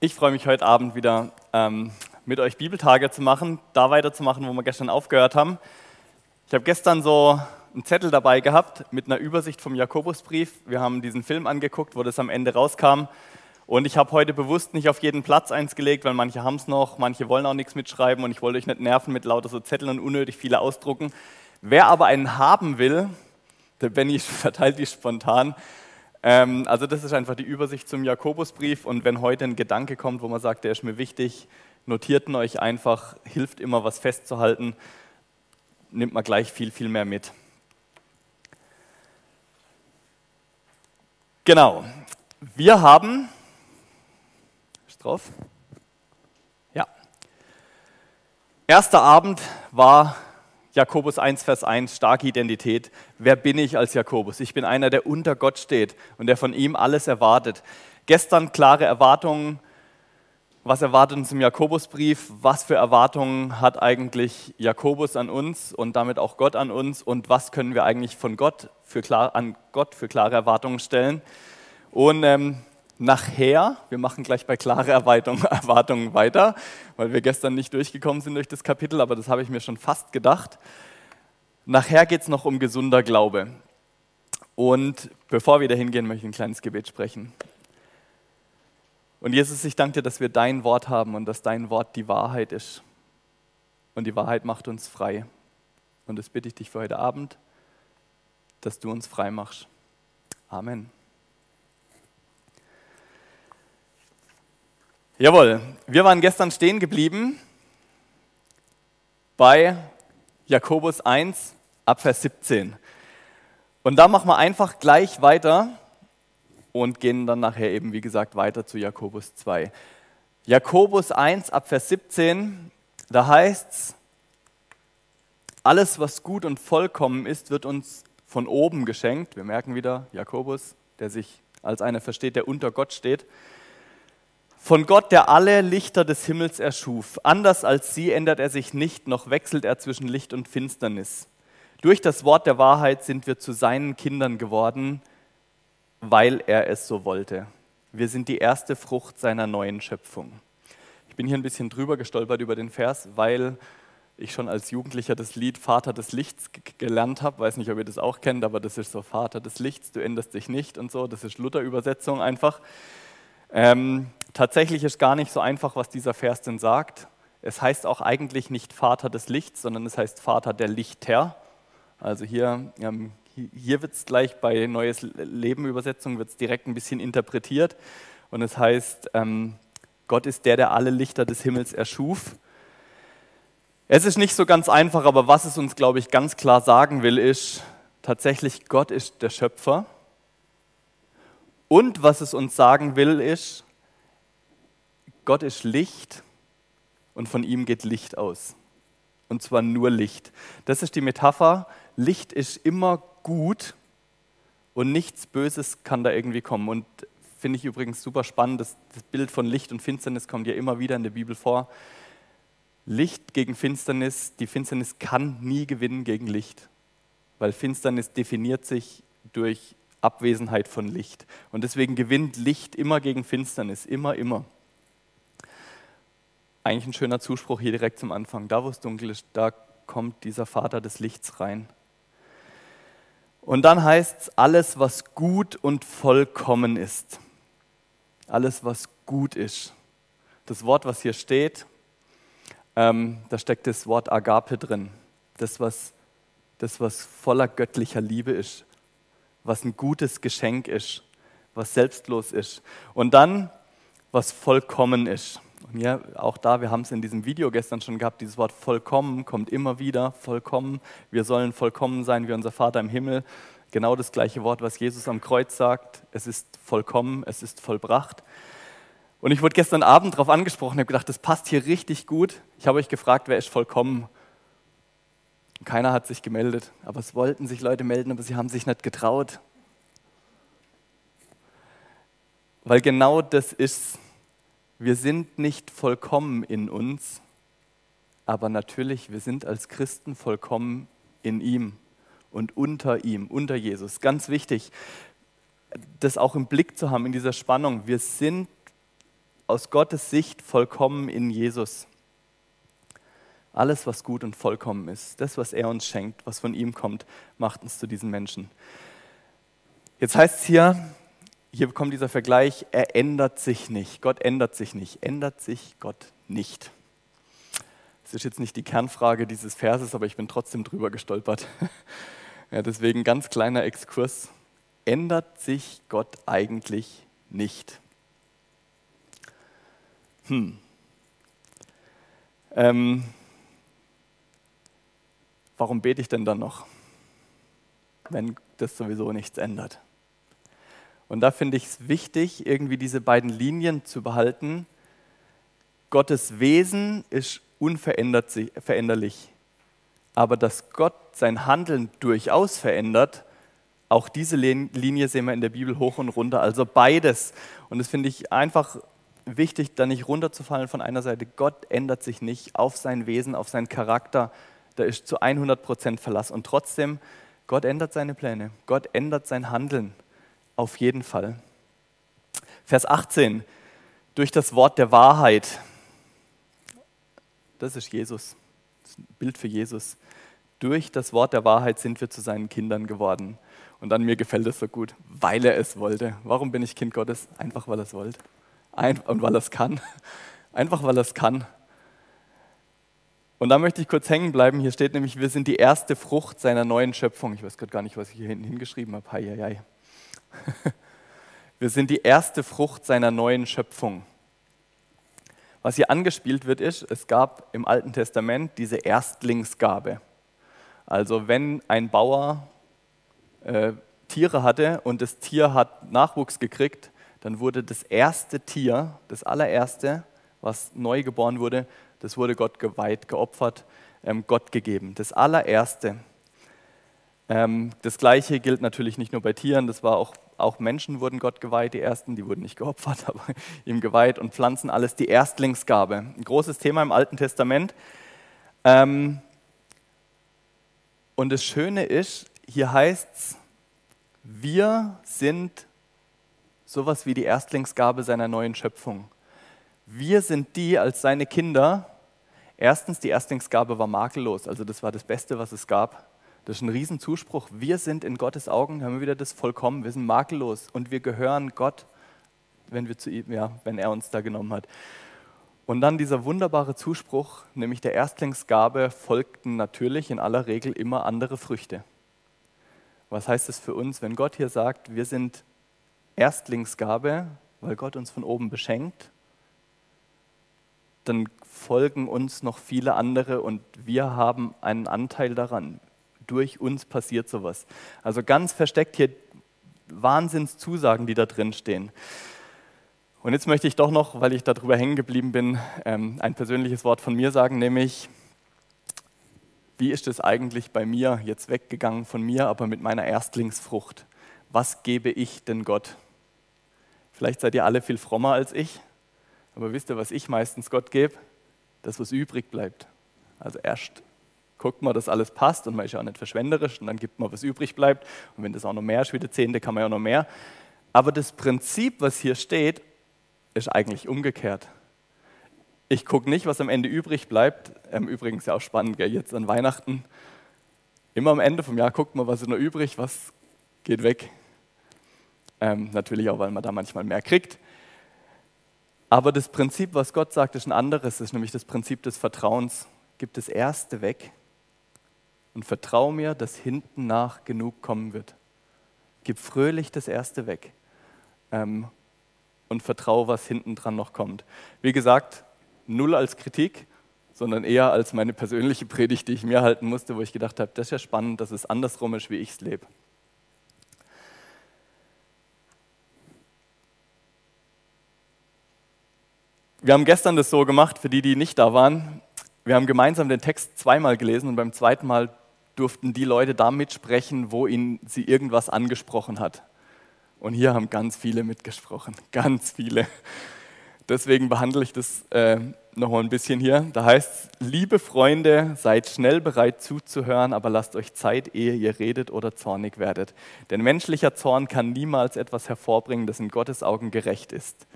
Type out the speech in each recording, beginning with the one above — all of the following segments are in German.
Ich freue mich heute Abend wieder ähm, mit euch Bibeltage zu machen, da weiterzumachen, wo wir gestern aufgehört haben. Ich habe gestern so einen Zettel dabei gehabt mit einer Übersicht vom Jakobusbrief. Wir haben diesen Film angeguckt, wo das am Ende rauskam. Und ich habe heute bewusst nicht auf jeden Platz eins gelegt, weil manche haben es noch, manche wollen auch nichts mitschreiben und ich wollte euch nicht nerven mit lauter so Zetteln und unnötig viele ausdrucken. Wer aber einen haben will, der Benny verteilt die spontan, ähm, also das ist einfach die Übersicht zum Jakobusbrief und wenn heute ein Gedanke kommt, wo man sagt, der ist mir wichtig, notiert ihn euch einfach, hilft immer was festzuhalten, nimmt man gleich viel, viel mehr mit. Genau, wir haben, ist drauf? Ja. Erster Abend war Jakobus 1, Vers 1, starke Identität. Wer bin ich als Jakobus? Ich bin einer, der unter Gott steht und der von ihm alles erwartet. Gestern klare Erwartungen. Was erwartet uns im Jakobusbrief? Was für Erwartungen hat eigentlich Jakobus an uns und damit auch Gott an uns? Und was können wir eigentlich von Gott für klar, an Gott für klare Erwartungen stellen? Und ähm, nachher, wir machen gleich bei klare Erwartungen weiter, weil wir gestern nicht durchgekommen sind durch das Kapitel, aber das habe ich mir schon fast gedacht. Nachher geht es noch um gesunder Glaube. Und bevor wir da hingehen, möchte ich ein kleines Gebet sprechen. Und Jesus, ich danke dir, dass wir dein Wort haben und dass dein Wort die Wahrheit ist. Und die Wahrheit macht uns frei. Und das bitte ich dich für heute Abend, dass du uns frei machst. Amen. Jawohl, wir waren gestern stehen geblieben bei Jakobus 1 ab Vers 17. Und da machen wir einfach gleich weiter und gehen dann nachher eben, wie gesagt, weiter zu Jakobus 2. Jakobus 1 ab Vers 17, da heißt es, alles, was gut und vollkommen ist, wird uns von oben geschenkt. Wir merken wieder Jakobus, der sich als einer versteht, der unter Gott steht von Gott, der alle Lichter des Himmels erschuf. Anders als sie ändert er sich nicht, noch wechselt er zwischen Licht und Finsternis. Durch das Wort der Wahrheit sind wir zu seinen Kindern geworden, weil er es so wollte. Wir sind die erste Frucht seiner neuen Schöpfung. Ich bin hier ein bisschen drüber gestolpert über den Vers, weil ich schon als Jugendlicher das Lied Vater des Lichts gelernt habe. Weiß nicht, ob ihr das auch kennt, aber das ist so Vater des Lichts, du änderst dich nicht und so. Das ist Luther-Übersetzung einfach. Ähm, tatsächlich ist gar nicht so einfach, was dieser Vers denn sagt. Es heißt auch eigentlich nicht Vater des Lichts, sondern es heißt Vater der Lichter. Also hier, ähm, hier wird es gleich bei Neues Leben Übersetzung wird direkt ein bisschen interpretiert und es heißt, ähm, Gott ist der, der alle Lichter des Himmels erschuf. Es ist nicht so ganz einfach, aber was es uns, glaube ich, ganz klar sagen will, ist tatsächlich, Gott ist der Schöpfer und was es uns sagen will, ist, Gott ist Licht und von ihm geht Licht aus. Und zwar nur Licht. Das ist die Metapher. Licht ist immer gut und nichts Böses kann da irgendwie kommen. Und finde ich übrigens super spannend, das, das Bild von Licht und Finsternis kommt ja immer wieder in der Bibel vor. Licht gegen Finsternis, die Finsternis kann nie gewinnen gegen Licht, weil Finsternis definiert sich durch Abwesenheit von Licht. Und deswegen gewinnt Licht immer gegen Finsternis, immer, immer. Eigentlich ein schöner Zuspruch hier direkt zum Anfang. Da, wo es dunkel ist, da kommt dieser Vater des Lichts rein. Und dann heißt es, alles, was gut und vollkommen ist. Alles, was gut ist. Das Wort, was hier steht, ähm, da steckt das Wort Agape drin. Das was, das, was voller göttlicher Liebe ist was ein gutes Geschenk ist, was selbstlos ist. Und dann, was vollkommen ist. Und ja, auch da, wir haben es in diesem Video gestern schon gehabt, dieses Wort vollkommen kommt immer wieder, vollkommen. Wir sollen vollkommen sein wie unser Vater im Himmel. Genau das gleiche Wort, was Jesus am Kreuz sagt. Es ist vollkommen, es ist vollbracht. Und ich wurde gestern Abend darauf angesprochen, habe gedacht, das passt hier richtig gut. Ich habe euch gefragt, wer ist vollkommen? Keiner hat sich gemeldet, aber es wollten sich Leute melden, aber sie haben sich nicht getraut. Weil genau das ist, wir sind nicht vollkommen in uns, aber natürlich, wir sind als Christen vollkommen in ihm und unter ihm, unter Jesus. Ganz wichtig, das auch im Blick zu haben in dieser Spannung. Wir sind aus Gottes Sicht vollkommen in Jesus. Alles, was gut und vollkommen ist, das, was er uns schenkt, was von ihm kommt, macht uns zu diesen Menschen. Jetzt heißt es hier, hier kommt dieser Vergleich, er ändert sich nicht. Gott ändert sich nicht. Ändert sich Gott nicht? Das ist jetzt nicht die Kernfrage dieses Verses, aber ich bin trotzdem drüber gestolpert. Ja, deswegen ganz kleiner Exkurs. Ändert sich Gott eigentlich nicht? Hm. Ähm, warum bete ich denn dann noch, wenn das sowieso nichts ändert? Und da finde ich es wichtig, irgendwie diese beiden Linien zu behalten. Gottes Wesen ist unveränderlich. Aber dass Gott sein Handeln durchaus verändert, auch diese Linie sehen wir in der Bibel hoch und runter, also beides. Und das finde ich einfach wichtig, da nicht runterzufallen von einer Seite. Gott ändert sich nicht auf sein Wesen, auf seinen Charakter. Da ist zu 100 Prozent Verlass. Und trotzdem, Gott ändert seine Pläne. Gott ändert sein Handeln. Auf jeden Fall. Vers 18. Durch das Wort der Wahrheit das ist Jesus. Das ist ein Bild für Jesus. Durch das Wort der Wahrheit sind wir zu seinen Kindern geworden. Und an mir gefällt es so gut, weil er es wollte. Warum bin ich Kind Gottes? Einfach weil er es wollte. Ein und weil er es kann. Einfach weil er es kann. Und da möchte ich kurz hängen bleiben. Hier steht nämlich, wir sind die erste Frucht seiner neuen Schöpfung. Ich weiß gerade gar nicht, was ich hier hinten hingeschrieben habe. Hei, hei, hei. Wir sind die erste Frucht seiner neuen Schöpfung. Was hier angespielt wird, ist, es gab im Alten Testament diese Erstlingsgabe. Also wenn ein Bauer äh, Tiere hatte und das Tier hat Nachwuchs gekriegt, dann wurde das erste Tier, das allererste, was neu geboren wurde, das wurde Gott geweiht, geopfert, ähm, Gott gegeben. Das allererste. Ähm, das gleiche gilt natürlich nicht nur bei Tieren, das war auch auch Menschen wurden Gott geweiht, die ersten, die wurden nicht geopfert, aber ihm geweiht und Pflanzen, alles die Erstlingsgabe. Ein großes Thema im Alten Testament. Ähm, und das Schöne ist, hier heißt es, wir sind sowas wie die Erstlingsgabe seiner neuen Schöpfung. Wir sind die als seine Kinder. Erstens, die Erstlingsgabe war makellos, also das war das Beste, was es gab. Das ist ein Riesenzuspruch. Wir sind in Gottes Augen, haben wir wieder das vollkommen, wir sind makellos und wir gehören Gott, wenn, wir zu ihm, ja, wenn er uns da genommen hat. Und dann dieser wunderbare Zuspruch, nämlich der Erstlingsgabe, folgten natürlich in aller Regel immer andere Früchte. Was heißt das für uns, wenn Gott hier sagt, wir sind Erstlingsgabe, weil Gott uns von oben beschenkt, dann folgen uns noch viele andere und wir haben einen Anteil daran durch uns passiert sowas. Also ganz versteckt hier Wahnsinnszusagen, die da drin stehen. Und jetzt möchte ich doch noch, weil ich darüber hängen geblieben bin, ähm, ein persönliches Wort von mir sagen, nämlich, wie ist es eigentlich bei mir jetzt weggegangen von mir, aber mit meiner Erstlingsfrucht? Was gebe ich denn Gott? Vielleicht seid ihr alle viel frommer als ich, aber wisst ihr, was ich meistens Gott gebe? Das, was übrig bleibt. Also erst guckt man, dass alles passt und man ist ja auch nicht verschwenderisch und dann gibt man, was übrig bleibt. Und wenn das auch noch mehr ist wie der Zehnte, kann man ja noch mehr. Aber das Prinzip, was hier steht, ist eigentlich umgekehrt. Ich gucke nicht, was am Ende übrig bleibt. Ähm, übrigens ja auch spannend, gell? jetzt an Weihnachten. Immer am Ende vom Jahr guckt man, was ist noch übrig, was geht weg. Ähm, natürlich auch, weil man da manchmal mehr kriegt. Aber das Prinzip, was Gott sagt, ist ein anderes, ist nämlich das Prinzip des Vertrauens. Gibt das Erste weg und vertrau mir, dass hinten nach genug kommen wird. Gib fröhlich das Erste weg ähm, und vertraue, was hinten dran noch kommt. Wie gesagt, null als Kritik, sondern eher als meine persönliche Predigt, die ich mir halten musste, wo ich gedacht habe, das ist ja spannend, dass es andersrum ist, wie ich es lebe. Wir haben gestern das so gemacht, für die, die nicht da waren. Wir haben gemeinsam den Text zweimal gelesen und beim zweiten Mal durften die Leute da mitsprechen, wo ihnen sie irgendwas angesprochen hat. Und hier haben ganz viele mitgesprochen, ganz viele. Deswegen behandle ich das äh, nochmal ein bisschen hier. Da heißt es, liebe Freunde, seid schnell bereit zuzuhören, aber lasst euch Zeit, ehe ihr redet oder zornig werdet. Denn menschlicher Zorn kann niemals etwas hervorbringen, das in Gottes Augen gerecht ist.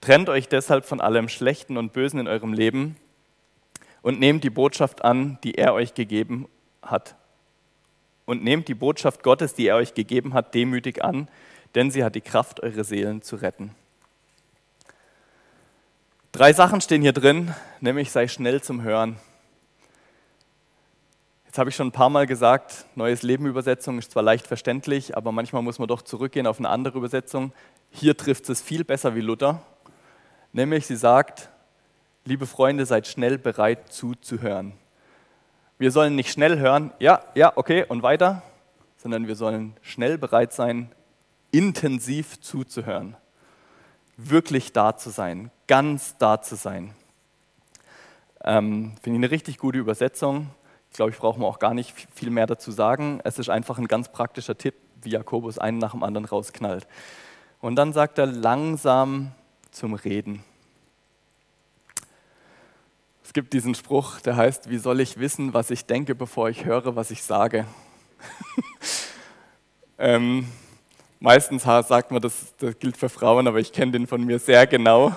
Trennt euch deshalb von allem Schlechten und Bösen in eurem Leben und nehmt die Botschaft an, die er euch gegeben hat. Und nehmt die Botschaft Gottes, die er euch gegeben hat, demütig an, denn sie hat die Kraft, eure Seelen zu retten. Drei Sachen stehen hier drin, nämlich sei schnell zum Hören. Jetzt habe ich schon ein paar Mal gesagt, Neues Leben Übersetzung ist zwar leicht verständlich, aber manchmal muss man doch zurückgehen auf eine andere Übersetzung. Hier trifft es viel besser wie Luther. Nämlich sie sagt, liebe Freunde, seid schnell bereit zuzuhören. Wir sollen nicht schnell hören, ja, ja, okay, und weiter, sondern wir sollen schnell bereit sein, intensiv zuzuhören. Wirklich da zu sein, ganz da zu sein. Ähm, Finde ich eine richtig gute Übersetzung. Ich glaube, ich brauche auch gar nicht viel mehr dazu sagen. Es ist einfach ein ganz praktischer Tipp, wie Jakobus einen nach dem anderen rausknallt. Und dann sagt er langsam zum Reden. Es gibt diesen Spruch, der heißt, wie soll ich wissen, was ich denke, bevor ich höre, was ich sage? ähm, meistens sagt man, das, das gilt für Frauen, aber ich kenne den von mir sehr genau.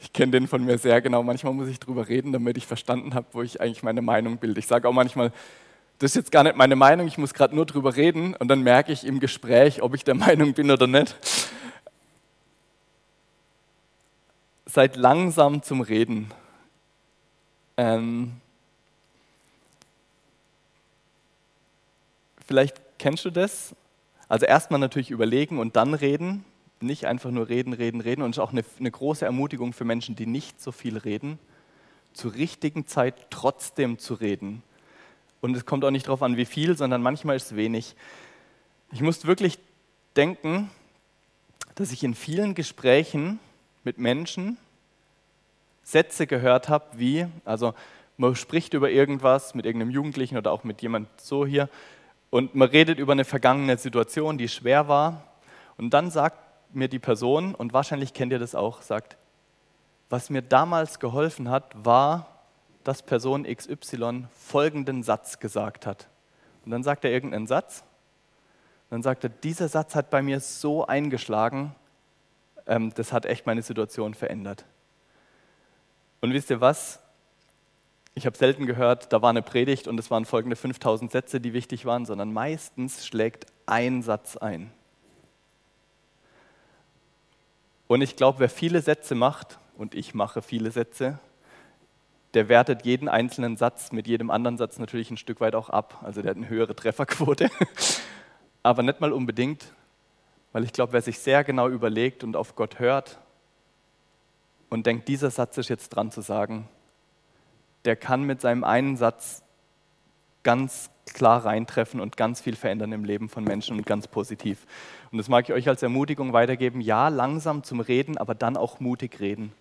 Ich kenne den von mir sehr genau. Manchmal muss ich drüber reden, damit ich verstanden habe, wo ich eigentlich meine Meinung bilde. Ich sage auch manchmal, das ist jetzt gar nicht meine Meinung, ich muss gerade nur drüber reden und dann merke ich im Gespräch, ob ich der Meinung bin oder nicht. Seid langsam zum Reden. Ähm, vielleicht kennst du das. Also erstmal natürlich überlegen und dann reden. Nicht einfach nur reden, reden, reden. Und es ist auch eine, eine große Ermutigung für Menschen, die nicht so viel reden, zur richtigen Zeit trotzdem zu reden. Und es kommt auch nicht darauf an, wie viel, sondern manchmal ist es wenig. Ich musste wirklich denken, dass ich in vielen Gesprächen mit Menschen Sätze gehört habe, wie, also man spricht über irgendwas mit irgendeinem Jugendlichen oder auch mit jemand so hier und man redet über eine vergangene Situation, die schwer war und dann sagt mir die Person, und wahrscheinlich kennt ihr das auch, sagt, was mir damals geholfen hat, war, dass Person XY folgenden Satz gesagt hat. Und dann sagt er irgendeinen Satz. Dann sagt er, dieser Satz hat bei mir so eingeschlagen, ähm, das hat echt meine Situation verändert. Und wisst ihr was? Ich habe selten gehört, da war eine Predigt und es waren folgende 5000 Sätze, die wichtig waren, sondern meistens schlägt ein Satz ein. Und ich glaube, wer viele Sätze macht, und ich mache viele Sätze, der wertet jeden einzelnen Satz mit jedem anderen Satz natürlich ein Stück weit auch ab. Also der hat eine höhere Trefferquote. Aber nicht mal unbedingt, weil ich glaube, wer sich sehr genau überlegt und auf Gott hört und denkt, dieser Satz ist jetzt dran zu sagen, der kann mit seinem einen Satz ganz klar reintreffen und ganz viel verändern im Leben von Menschen und ganz positiv. Und das mag ich euch als Ermutigung weitergeben. Ja, langsam zum Reden, aber dann auch mutig reden.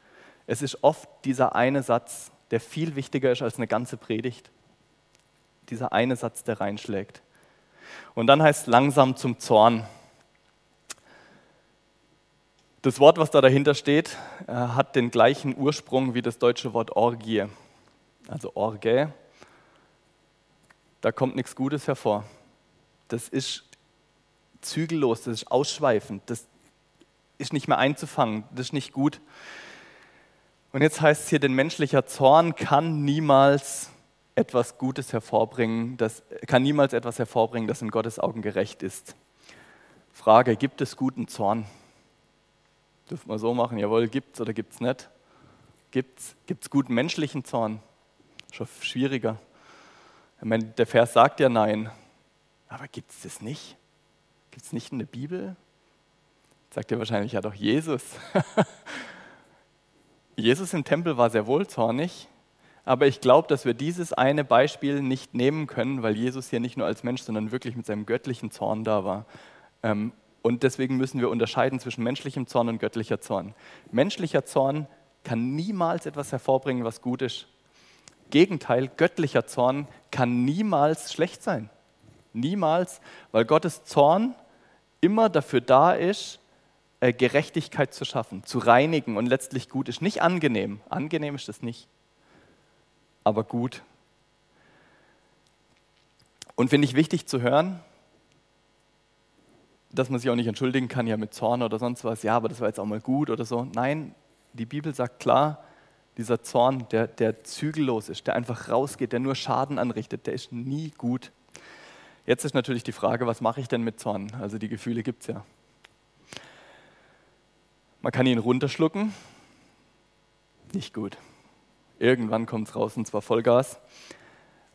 Es ist oft dieser eine Satz, der viel wichtiger ist als eine ganze Predigt. Dieser eine Satz, der reinschlägt. Und dann heißt langsam zum Zorn. Das Wort, was da dahinter steht, äh, hat den gleichen Ursprung wie das deutsche Wort Orgie, also Orge. Da kommt nichts Gutes hervor. Das ist zügellos, das ist ausschweifend, das ist nicht mehr einzufangen, das ist nicht gut. Und jetzt heißt es hier, denn menschlicher Zorn kann niemals etwas Gutes hervorbringen, das kann niemals etwas hervorbringen, das in Gottes Augen gerecht ist. Frage, gibt es guten Zorn? Dürfen wir so machen, jawohl, gibt es oder gibt es nicht? Gibt es guten menschlichen Zorn? Schon schwieriger. Ich meine, der Vers sagt ja nein, aber gibt es das nicht? Gibt es nicht in der Bibel? Sagt ihr wahrscheinlich, ja doch Jesus. Jesus im Tempel war sehr wohl zornig, aber ich glaube, dass wir dieses eine Beispiel nicht nehmen können, weil Jesus hier nicht nur als Mensch, sondern wirklich mit seinem göttlichen Zorn da war. Ähm, und deswegen müssen wir unterscheiden zwischen menschlichem Zorn und göttlicher Zorn. Menschlicher Zorn kann niemals etwas hervorbringen, was gut ist. Gegenteil, göttlicher Zorn kann niemals schlecht sein. Niemals, weil Gottes Zorn immer dafür da ist, äh, Gerechtigkeit zu schaffen, zu reinigen und letztlich gut ist. Nicht angenehm, angenehm ist das nicht, aber gut. Und finde ich wichtig zu hören, dass man sich auch nicht entschuldigen kann, ja mit Zorn oder sonst was, ja, aber das war jetzt auch mal gut oder so. Nein, die Bibel sagt klar, dieser Zorn, der, der zügellos ist, der einfach rausgeht, der nur Schaden anrichtet, der ist nie gut. Jetzt ist natürlich die Frage, was mache ich denn mit Zorn? Also die Gefühle gibt es ja. Man kann ihn runterschlucken, nicht gut. Irgendwann kommt es raus und zwar Vollgas.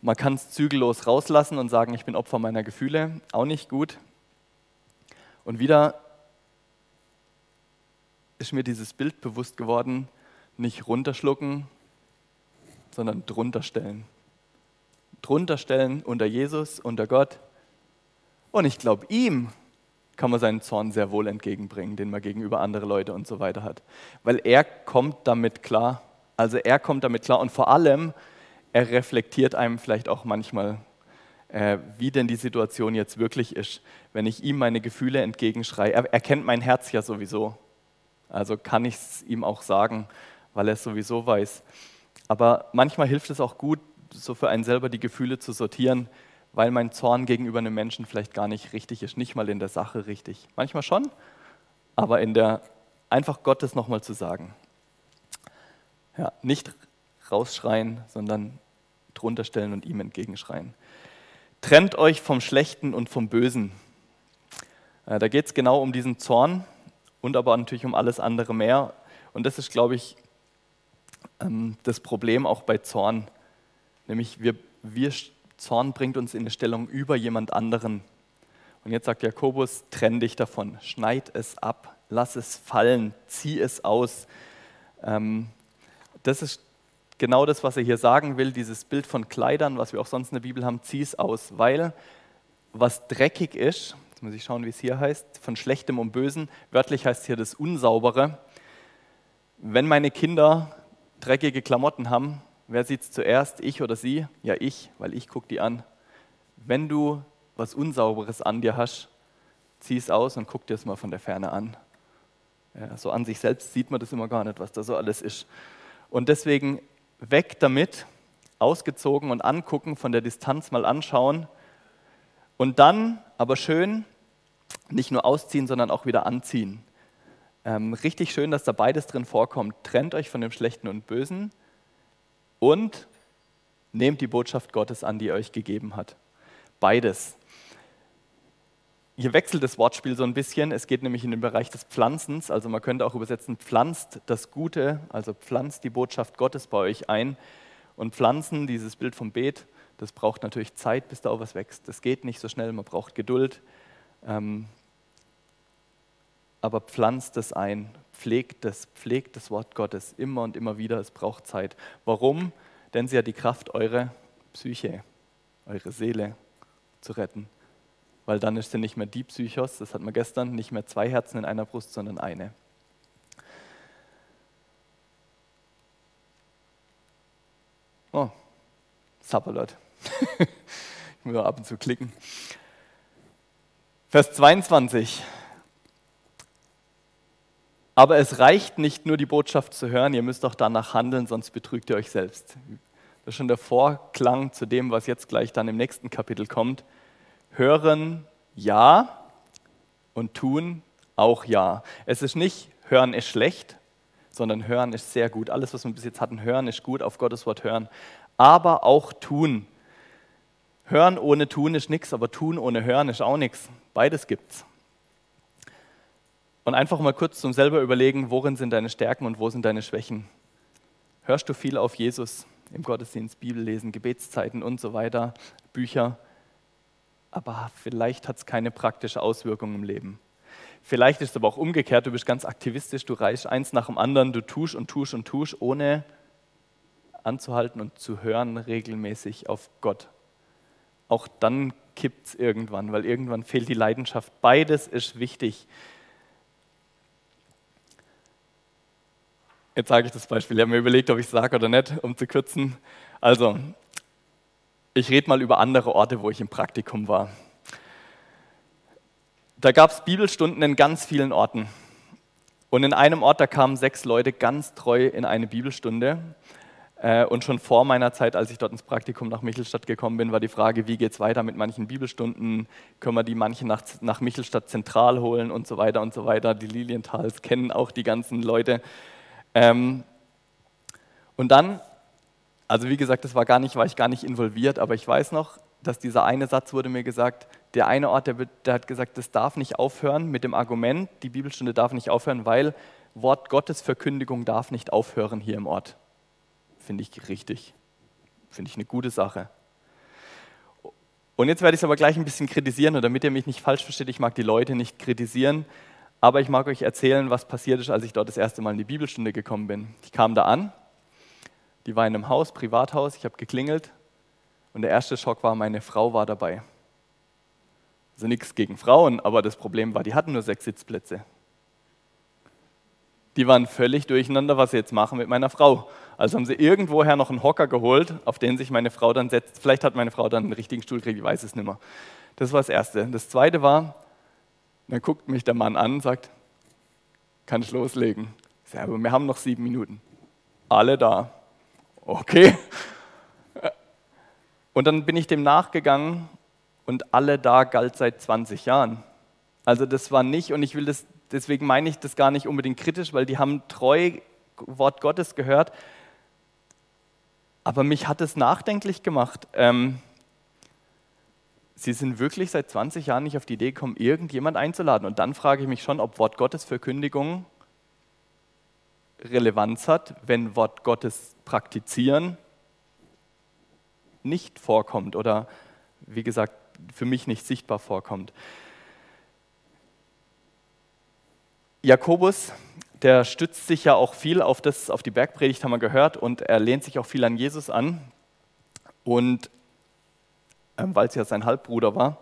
Man kann es zügellos rauslassen und sagen, ich bin Opfer meiner Gefühle, auch nicht gut. Und wieder ist mir dieses Bild bewusst geworden, nicht runterschlucken, sondern drunter stellen. Drunter stellen unter Jesus, unter Gott. Und ich glaube, ihm kann man seinen Zorn sehr wohl entgegenbringen, den man gegenüber andere Leute und so weiter hat. Weil er kommt damit klar. Also er kommt damit klar und vor allem, er reflektiert einem vielleicht auch manchmal, äh, wie denn die Situation jetzt wirklich ist, wenn ich ihm meine Gefühle entgegenschreie. Er, er kennt mein Herz ja sowieso. Also kann ich es ihm auch sagen, weil er es sowieso weiß. Aber manchmal hilft es auch gut, so für einen selber die Gefühle zu sortieren, weil mein Zorn gegenüber einem Menschen vielleicht gar nicht richtig ist, nicht mal in der Sache richtig. Manchmal schon, aber in der einfach Gottes nochmal zu sagen. Ja, nicht rausschreien, sondern drunter stellen und ihm entgegenschreien. Trennt euch vom Schlechten und vom Bösen. Äh, da geht es genau um diesen Zorn, und aber natürlich um alles andere mehr. Und das ist, glaube ich, ähm, das Problem auch bei Zorn. Nämlich wir, wir, Zorn bringt uns in eine Stellung über jemand anderen. Und jetzt sagt Jakobus, trenn dich davon, schneid es ab, lass es fallen, zieh es aus. Ähm, das ist genau das, was er hier sagen will, dieses Bild von Kleidern, was wir auch sonst in der Bibel haben, zieh es aus, weil was dreckig ist, Jetzt muss ich schauen, wie es hier heißt. Von Schlechtem und Bösen. Wörtlich heißt hier das Unsaubere. Wenn meine Kinder dreckige Klamotten haben, wer sieht es zuerst? Ich oder sie? Ja, ich, weil ich gucke die an. Wenn du was Unsauberes an dir hast, zieh es aus und guck dir es mal von der Ferne an. Ja, so an sich selbst sieht man das immer gar nicht, was da so alles ist. Und deswegen weg damit, ausgezogen und angucken, von der Distanz mal anschauen und dann aber schön nicht nur ausziehen, sondern auch wieder anziehen. Ähm, richtig schön, dass da beides drin vorkommt. Trennt euch von dem Schlechten und Bösen und nehmt die Botschaft Gottes an, die er euch gegeben hat. Beides. Hier wechselt das Wortspiel so ein bisschen. Es geht nämlich in den Bereich des Pflanzens. Also man könnte auch übersetzen, pflanzt das Gute, also pflanzt die Botschaft Gottes bei euch ein. Und pflanzen, dieses Bild vom Beet, das braucht natürlich Zeit, bis da auch was wächst. Das geht nicht so schnell, man braucht Geduld. Ähm, aber pflanzt es ein, pflegt das, pflegt das Wort Gottes immer und immer wieder. Es braucht Zeit. Warum? Denn sie hat die Kraft, eure Psyche, eure Seele zu retten. Weil dann ist sie nicht mehr die Psychos, das hat man gestern, nicht mehr zwei Herzen in einer Brust, sondern eine. Oh, Sapperlot ich muss auch ab und zu klicken. Vers 22. Aber es reicht nicht nur die Botschaft zu hören, ihr müsst auch danach handeln, sonst betrügt ihr euch selbst. Das ist schon der Vorklang zu dem, was jetzt gleich dann im nächsten Kapitel kommt. Hören ja und tun auch ja. Es ist nicht, hören ist schlecht, sondern hören ist sehr gut. Alles, was wir bis jetzt hatten, hören ist gut, auf Gottes Wort hören. Aber auch tun Hören ohne Tun ist nichts, aber Tun ohne Hören ist auch nichts. Beides gibt's. Und einfach mal kurz zum selber überlegen, worin sind deine Stärken und wo sind deine Schwächen. Hörst du viel auf Jesus im Gottesdienst, Bibellesen, Gebetszeiten und so weiter, Bücher, aber vielleicht hat es keine praktische Auswirkung im Leben. Vielleicht ist es aber auch umgekehrt, du bist ganz aktivistisch, du reichst eins nach dem anderen, du tust und tust und tust, ohne anzuhalten und zu hören regelmäßig auf Gott auch dann kippt es irgendwann, weil irgendwann fehlt die Leidenschaft. Beides ist wichtig. Jetzt sage ich das Beispiel. Ich habe mir überlegt, ob ich es sage oder nicht, um zu kürzen. Also, ich rede mal über andere Orte, wo ich im Praktikum war. Da gab es Bibelstunden in ganz vielen Orten. Und in einem Ort, da kamen sechs Leute ganz treu in eine Bibelstunde. Äh, und schon vor meiner Zeit, als ich dort ins Praktikum nach Michelstadt gekommen bin, war die Frage, wie geht es weiter mit manchen Bibelstunden? Können wir die manche nach, nach Michelstadt zentral holen und so weiter und so weiter? Die Lilienthals kennen auch die ganzen Leute. Ähm, und dann, also wie gesagt, das war gar nicht, war ich gar nicht involviert, aber ich weiß noch, dass dieser eine Satz wurde mir gesagt, der eine Ort, der, der hat gesagt, das darf nicht aufhören mit dem Argument, die Bibelstunde darf nicht aufhören, weil Wort Gottes Verkündigung darf nicht aufhören hier im Ort. Finde ich richtig. Finde ich eine gute Sache. Und jetzt werde ich es aber gleich ein bisschen kritisieren, und damit ihr mich nicht falsch versteht, ich mag die Leute nicht kritisieren, aber ich mag euch erzählen, was passiert ist, als ich dort das erste Mal in die Bibelstunde gekommen bin. Ich kam da an, die war in einem Haus, Privathaus, ich habe geklingelt und der erste Schock war, meine Frau war dabei. Also nichts gegen Frauen, aber das Problem war, die hatten nur sechs Sitzplätze. Die waren völlig durcheinander, was sie jetzt machen mit meiner Frau. Also haben sie irgendwoher noch einen Hocker geholt, auf den sich meine Frau dann setzt. Vielleicht hat meine Frau dann einen richtigen Stuhl gekriegt, ich weiß es nicht mehr. Das war das Erste. Das Zweite war, dann guckt mich der Mann an und sagt, kann ich loslegen? Ich sage, aber wir haben noch sieben Minuten. Alle da. Okay. Und dann bin ich dem nachgegangen und alle da galt seit 20 Jahren. Also das war nicht, und ich will das, deswegen meine ich das gar nicht unbedingt kritisch, weil die haben treu Wort Gottes gehört, aber mich hat es nachdenklich gemacht. Ähm, Sie sind wirklich seit 20 Jahren nicht auf die Idee gekommen, irgendjemand einzuladen. Und dann frage ich mich schon, ob Wort Gottes Verkündigung Relevanz hat, wenn Wort Gottes praktizieren nicht vorkommt oder, wie gesagt, für mich nicht sichtbar vorkommt. Jakobus der stützt sich ja auch viel auf, das, auf die Bergpredigt, haben wir gehört, und er lehnt sich auch viel an Jesus an. Und ähm, weil es ja sein Halbbruder war.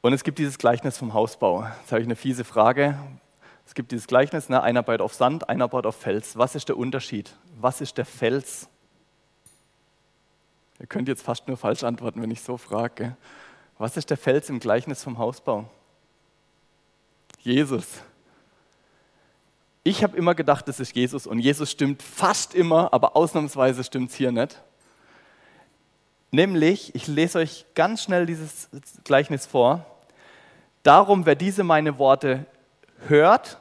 Und es gibt dieses Gleichnis vom Hausbau. Jetzt habe ich eine fiese Frage. Es gibt dieses Gleichnis, ne? einer baut auf Sand, einer baut auf Fels. Was ist der Unterschied? Was ist der Fels? Ihr könnt jetzt fast nur falsch antworten, wenn ich so frage. Was ist der Fels im Gleichnis vom Hausbau? Jesus. Ich habe immer gedacht, das ist Jesus und Jesus stimmt fast immer, aber ausnahmsweise stimmt es hier nicht. Nämlich, ich lese euch ganz schnell dieses Gleichnis vor. Darum, wer diese meine Worte hört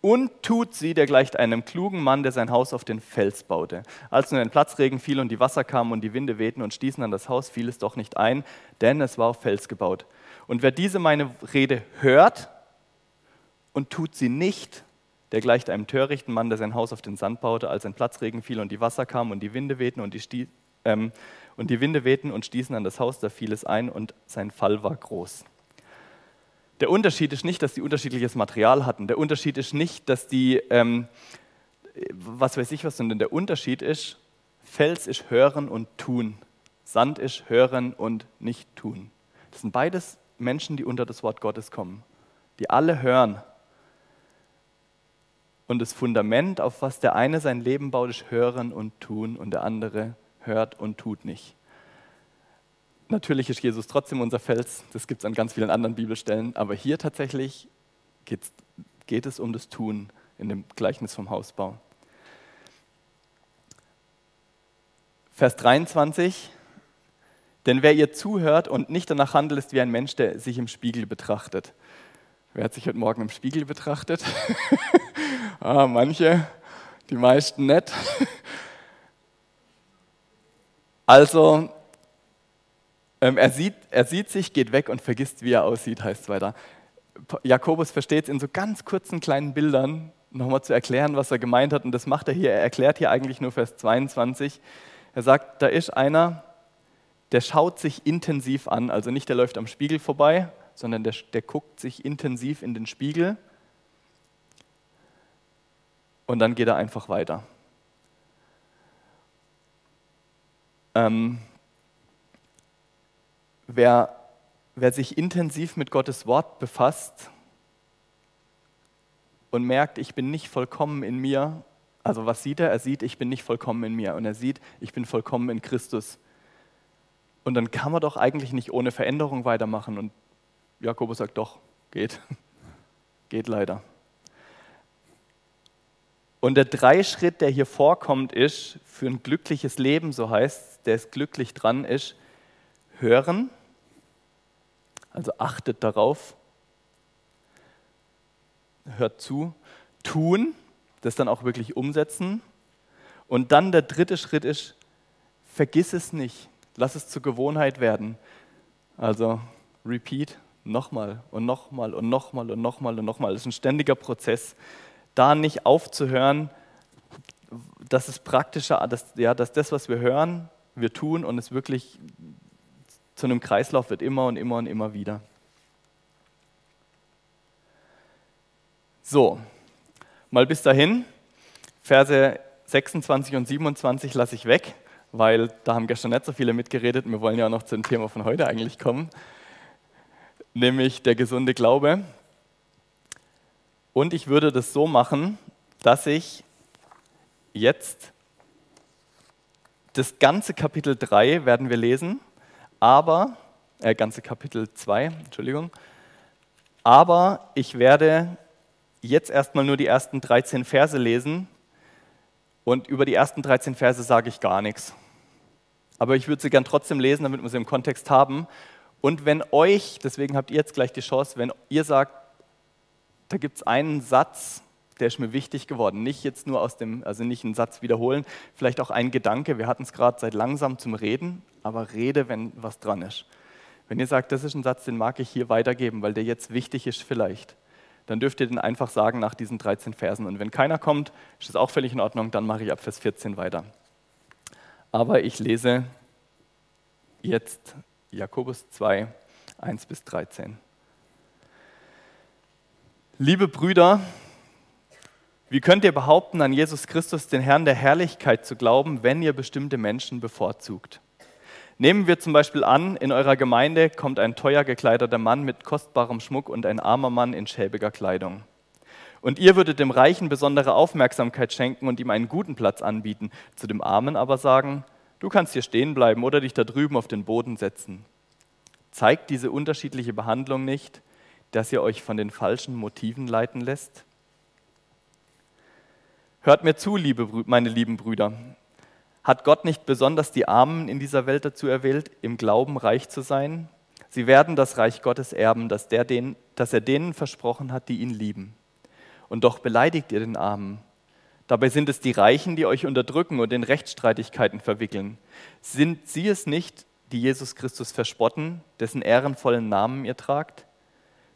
und tut sie, der gleicht einem klugen Mann, der sein Haus auf den Fels baute. Als nun ein Platzregen fiel und die Wasser kamen und die Winde wehten und stießen an das Haus, fiel es doch nicht ein, denn es war auf Fels gebaut. Und wer diese meine Rede hört und tut sie nicht, der gleicht einem törichten Mann, der sein Haus auf den Sand baute, als ein Platzregen fiel und die Wasser kamen und die Winde wehten und die, ähm, und die Winde wehten und stießen an das Haus, da fiel es ein und sein Fall war groß. Der Unterschied ist nicht, dass die unterschiedliches Material hatten. Der Unterschied ist nicht, dass die, ähm, was weiß ich was, sondern der Unterschied ist, Fels ist hören und tun. Sand ist hören und nicht tun. Das sind beides Menschen, die unter das Wort Gottes kommen. Die alle hören, und das Fundament, auf was der eine sein Leben baut, ist hören und tun und der andere hört und tut nicht. Natürlich ist Jesus trotzdem unser Fels, das gibt es an ganz vielen anderen Bibelstellen, aber hier tatsächlich geht es um das Tun in dem Gleichnis vom Hausbau. Vers 23, denn wer ihr zuhört und nicht danach handelt, ist wie ein Mensch, der sich im Spiegel betrachtet. Wer hat sich heute Morgen im Spiegel betrachtet? ah, manche, die meisten nicht. also, ähm, er, sieht, er sieht sich, geht weg und vergisst, wie er aussieht, heißt es weiter. Jakobus versteht es in so ganz kurzen kleinen Bildern, nochmal zu erklären, was er gemeint hat. Und das macht er hier. Er erklärt hier eigentlich nur Vers 22. Er sagt, da ist einer, der schaut sich intensiv an. Also nicht, der läuft am Spiegel vorbei, sondern der, der guckt sich intensiv in den Spiegel und dann geht er einfach weiter. Ähm, wer, wer sich intensiv mit Gottes Wort befasst und merkt, ich bin nicht vollkommen in mir, also was sieht er? Er sieht, ich bin nicht vollkommen in mir und er sieht, ich bin vollkommen in Christus. Und dann kann man doch eigentlich nicht ohne Veränderung weitermachen. Und Jakobus sagt doch, geht. geht leider. Und der Dreischritt, der hier vorkommt, ist, für ein glückliches Leben, so heißt der es glücklich dran ist, hören, also achtet darauf, hört zu, tun, das dann auch wirklich umsetzen. Und dann der dritte Schritt ist, vergiss es nicht, lass es zur Gewohnheit werden. Also repeat, nochmal und nochmal und nochmal und nochmal und nochmal. Das ist ein ständiger Prozess. Da nicht aufzuhören, dass es praktischer, dass, ja, dass das, was wir hören, wir tun und es wirklich zu einem Kreislauf wird, immer und immer und immer wieder. So, mal bis dahin. Verse 26 und 27 lasse ich weg, weil da haben gestern nicht so viele mitgeredet. Wir wollen ja auch noch zum Thema von heute eigentlich kommen, nämlich der gesunde Glaube. Und ich würde das so machen, dass ich jetzt das ganze Kapitel 3 werden wir lesen, aber, äh, ganze Kapitel 2, Entschuldigung, aber ich werde jetzt erstmal nur die ersten 13 Verse lesen und über die ersten 13 Verse sage ich gar nichts. Aber ich würde sie gern trotzdem lesen, damit wir sie im Kontext haben. Und wenn euch, deswegen habt ihr jetzt gleich die Chance, wenn ihr sagt, da gibt es einen Satz, der ist mir wichtig geworden. Nicht jetzt nur aus dem, also nicht einen Satz wiederholen, vielleicht auch ein Gedanke. Wir hatten es gerade seit langsam zum Reden, aber rede, wenn was dran ist. Wenn ihr sagt, das ist ein Satz, den mag ich hier weitergeben, weil der jetzt wichtig ist vielleicht, dann dürft ihr den einfach sagen nach diesen 13 Versen. Und wenn keiner kommt, ist das auch völlig in Ordnung, dann mache ich ab Vers 14 weiter. Aber ich lese jetzt Jakobus 2, 1 bis 13. Liebe Brüder, wie könnt ihr behaupten, an Jesus Christus, den Herrn der Herrlichkeit zu glauben, wenn ihr bestimmte Menschen bevorzugt? Nehmen wir zum Beispiel an, in eurer Gemeinde kommt ein teuer gekleideter Mann mit kostbarem Schmuck und ein armer Mann in schäbiger Kleidung. Und ihr würdet dem Reichen besondere Aufmerksamkeit schenken und ihm einen guten Platz anbieten, zu dem Armen aber sagen, du kannst hier stehen bleiben oder dich da drüben auf den Boden setzen. Zeigt diese unterschiedliche Behandlung nicht, dass ihr euch von den falschen Motiven leiten lässt? Hört mir zu, liebe, meine lieben Brüder. Hat Gott nicht besonders die Armen in dieser Welt dazu erwählt, im Glauben reich zu sein? Sie werden das Reich Gottes erben, das, der den, das er denen versprochen hat, die ihn lieben. Und doch beleidigt ihr den Armen. Dabei sind es die Reichen, die euch unterdrücken und in Rechtsstreitigkeiten verwickeln. Sind sie es nicht, die Jesus Christus verspotten, dessen ehrenvollen Namen ihr tragt?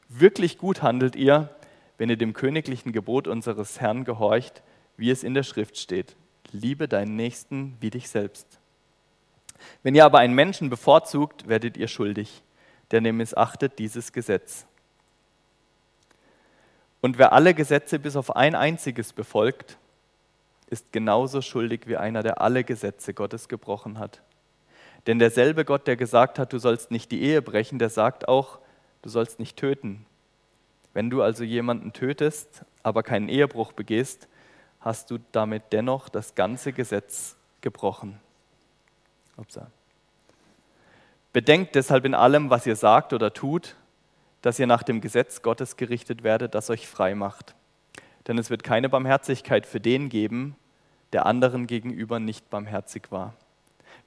Wirklich gut handelt ihr, wenn ihr dem königlichen Gebot unseres Herrn gehorcht, wie es in der Schrift steht. Liebe deinen Nächsten wie dich selbst. Wenn ihr aber einen Menschen bevorzugt, werdet ihr schuldig, denn ihr missachtet dieses Gesetz. Und wer alle Gesetze bis auf ein einziges befolgt, ist genauso schuldig wie einer, der alle Gesetze Gottes gebrochen hat. Denn derselbe Gott, der gesagt hat, du sollst nicht die Ehe brechen, der sagt auch, du sollst nicht töten. Wenn du also jemanden tötest, aber keinen Ehebruch begehst, hast du damit dennoch das ganze Gesetz gebrochen. Upsa. Bedenkt deshalb in allem, was ihr sagt oder tut, dass ihr nach dem Gesetz Gottes gerichtet werdet, das euch frei macht. Denn es wird keine Barmherzigkeit für den geben, der anderen gegenüber nicht barmherzig war.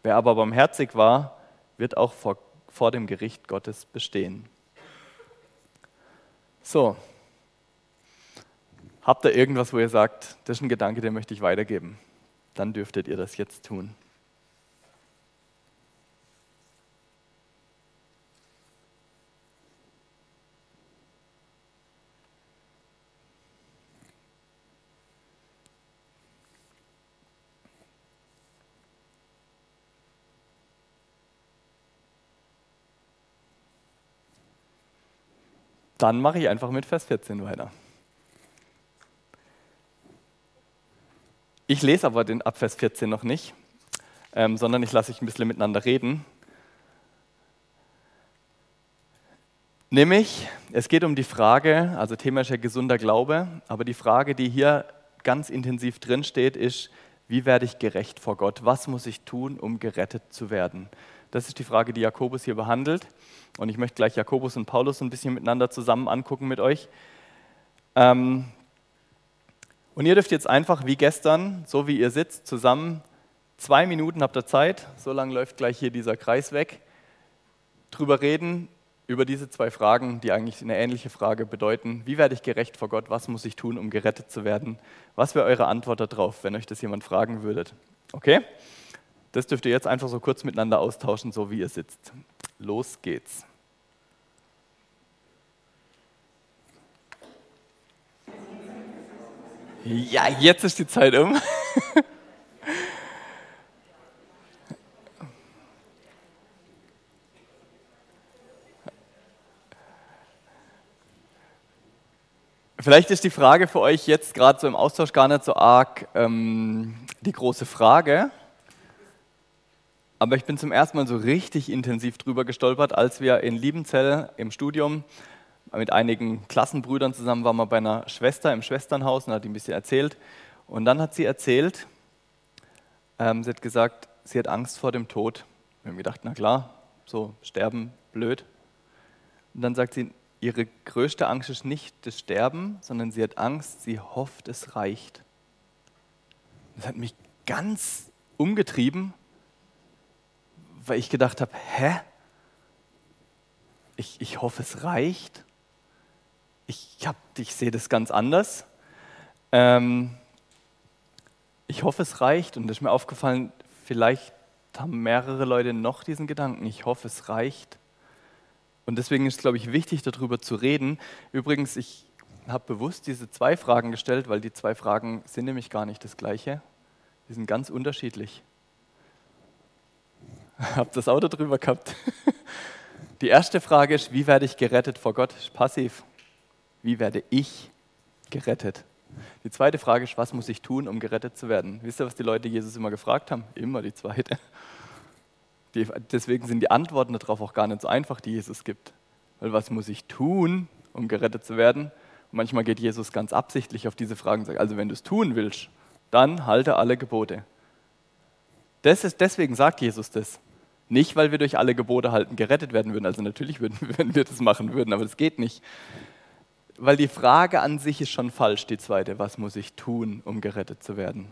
Wer aber barmherzig war, wird auch vor, vor dem Gericht Gottes bestehen. So, Habt ihr irgendwas, wo ihr sagt, das ist ein Gedanke, den möchte ich weitergeben? Dann dürftet ihr das jetzt tun. Dann mache ich einfach mit Vers 14 weiter. Ich lese aber den Abvers 14 noch nicht, ähm, sondern ich lasse euch ein bisschen miteinander reden. Nämlich, es geht um die Frage, also Thema ist ja gesunder Glaube, aber die Frage, die hier ganz intensiv drin steht, ist, wie werde ich gerecht vor Gott? Was muss ich tun, um gerettet zu werden? Das ist die Frage, die Jakobus hier behandelt. Und ich möchte gleich Jakobus und Paulus ein bisschen miteinander zusammen angucken mit euch. Ähm, und ihr dürft jetzt einfach wie gestern, so wie ihr sitzt, zusammen zwei Minuten habt ihr Zeit, so lange läuft gleich hier dieser Kreis weg, drüber reden, über diese zwei Fragen, die eigentlich eine ähnliche Frage bedeuten. Wie werde ich gerecht vor Gott? Was muss ich tun, um gerettet zu werden? Was wäre eure Antwort darauf, wenn euch das jemand fragen würdet? Okay? Das dürft ihr jetzt einfach so kurz miteinander austauschen, so wie ihr sitzt. Los geht's. Ja, jetzt ist die Zeit um. Vielleicht ist die Frage für euch jetzt gerade so im Austausch gar nicht so arg ähm, die große Frage. Aber ich bin zum ersten Mal so richtig intensiv drüber gestolpert, als wir in Liebenzell im Studium mit einigen Klassenbrüdern zusammen waren wir bei einer Schwester im Schwesternhaus und hat die ein bisschen erzählt. Und dann hat sie erzählt, ähm, sie hat gesagt, sie hat Angst vor dem Tod. Wir haben gedacht, na klar, so sterben, blöd. Und dann sagt sie, ihre größte Angst ist nicht das Sterben, sondern sie hat Angst, sie hofft, es reicht. Das hat mich ganz umgetrieben, weil ich gedacht habe, hä? Ich, ich hoffe, es reicht. Ich, hab, ich sehe das ganz anders. Ähm, ich hoffe, es reicht. Und es ist mir aufgefallen, vielleicht haben mehrere Leute noch diesen Gedanken. Ich hoffe, es reicht. Und deswegen ist es, glaube ich, wichtig, darüber zu reden. Übrigens, ich habe bewusst diese zwei Fragen gestellt, weil die zwei Fragen sind nämlich gar nicht das gleiche. Die sind ganz unterschiedlich. Habt das Auto drüber gehabt? Die erste Frage ist, wie werde ich gerettet vor Gott? Passiv. Wie werde ich gerettet? Die zweite Frage ist, was muss ich tun, um gerettet zu werden? Wisst ihr, was die Leute Jesus immer gefragt haben? Immer die zweite. Die, deswegen sind die Antworten darauf auch gar nicht so einfach, die Jesus gibt. Weil was muss ich tun, um gerettet zu werden? Und manchmal geht Jesus ganz absichtlich auf diese Fragen und sagt, also wenn du es tun willst, dann halte alle Gebote. Das ist, deswegen sagt Jesus das. Nicht, weil wir durch alle Gebote halten gerettet werden würden. Also natürlich würden, wenn wir das machen würden, aber das geht nicht. Weil die Frage an sich ist schon falsch, die zweite. Was muss ich tun, um gerettet zu werden?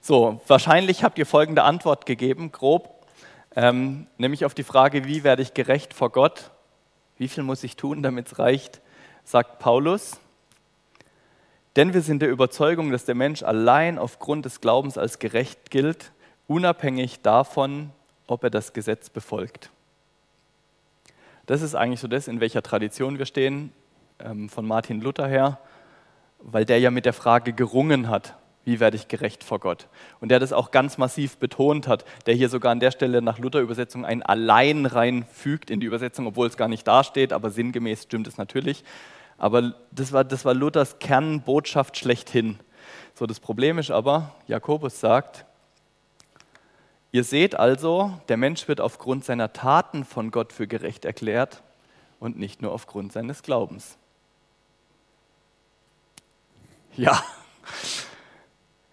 So, wahrscheinlich habt ihr folgende Antwort gegeben, grob, ähm, nämlich auf die Frage, wie werde ich gerecht vor Gott? Wie viel muss ich tun, damit es reicht? Sagt Paulus. Denn wir sind der Überzeugung, dass der Mensch allein aufgrund des Glaubens als gerecht gilt, unabhängig davon, ob er das Gesetz befolgt. Das ist eigentlich so das, in welcher Tradition wir stehen, ähm, von Martin Luther her, weil der ja mit der Frage gerungen hat, wie werde ich gerecht vor Gott? Und der das auch ganz massiv betont hat, der hier sogar an der Stelle nach Luther-Übersetzung ein Allein reinfügt in die Übersetzung, obwohl es gar nicht dasteht, aber sinngemäß stimmt es natürlich. Aber das war, das war Luthers Kernbotschaft schlechthin. So, das Problem ist aber, Jakobus sagt, ihr seht also, der Mensch wird aufgrund seiner Taten von Gott für gerecht erklärt und nicht nur aufgrund seines Glaubens. Ja,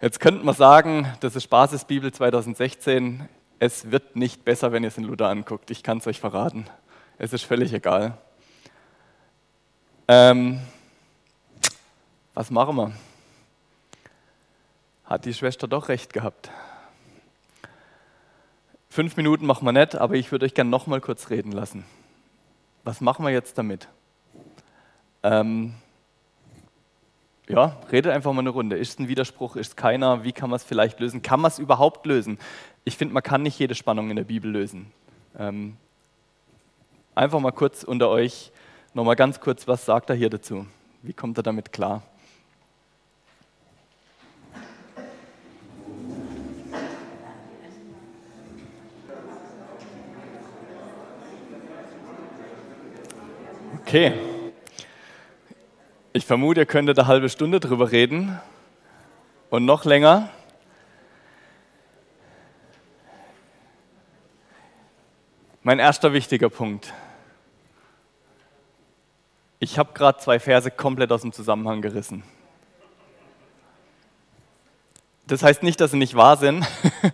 Jetzt könnte man sagen, das ist Basisbibel 2016. Es wird nicht besser, wenn ihr es in Luther anguckt. Ich kann es euch verraten. Es ist völlig egal. Ähm, was machen wir? Hat die Schwester doch recht gehabt. Fünf Minuten machen wir nicht, aber ich würde euch gerne noch mal kurz reden lassen. Was machen wir jetzt damit? Ähm, ja, redet einfach mal eine Runde. Ist es ein Widerspruch? Ist es keiner? Wie kann man es vielleicht lösen? Kann man es überhaupt lösen? Ich finde, man kann nicht jede Spannung in der Bibel lösen. Ähm, einfach mal kurz unter euch, nochmal ganz kurz, was sagt er hier dazu? Wie kommt er damit klar? Okay. Ich vermute, ihr könntet eine halbe Stunde drüber reden und noch länger. Mein erster wichtiger Punkt. Ich habe gerade zwei Verse komplett aus dem Zusammenhang gerissen. Das heißt nicht, dass sie nicht wahr sind,